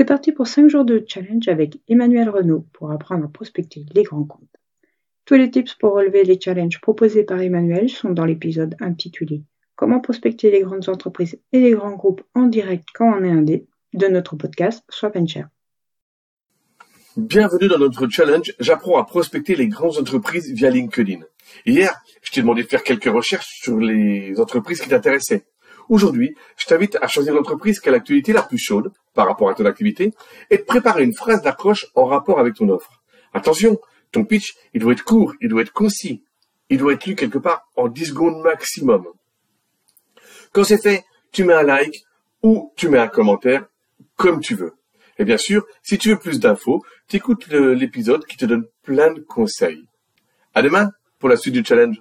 C'est parti pour 5 jours de challenge avec Emmanuel Renaud pour apprendre à prospecter les grands comptes. Tous les tips pour relever les challenges proposés par Emmanuel sont dans l'épisode intitulé Comment prospecter les grandes entreprises et les grands groupes en direct quand on est indé de notre podcast Swap Share. Bienvenue dans notre challenge J'apprends à prospecter les grandes entreprises via LinkedIn. Hier, je t'ai demandé de faire quelques recherches sur les entreprises qui t'intéressaient. Aujourd'hui, je t'invite à choisir l'entreprise qui a l'actualité la plus chaude par rapport à ton activité et de préparer une phrase d'accroche en rapport avec ton offre. Attention, ton pitch, il doit être court, il doit être concis, il doit être lu quelque part en 10 secondes maximum. Quand c'est fait, tu mets un like ou tu mets un commentaire comme tu veux. Et bien sûr, si tu veux plus d'infos, tu écoutes l'épisode qui te donne plein de conseils. À demain pour la suite du challenge.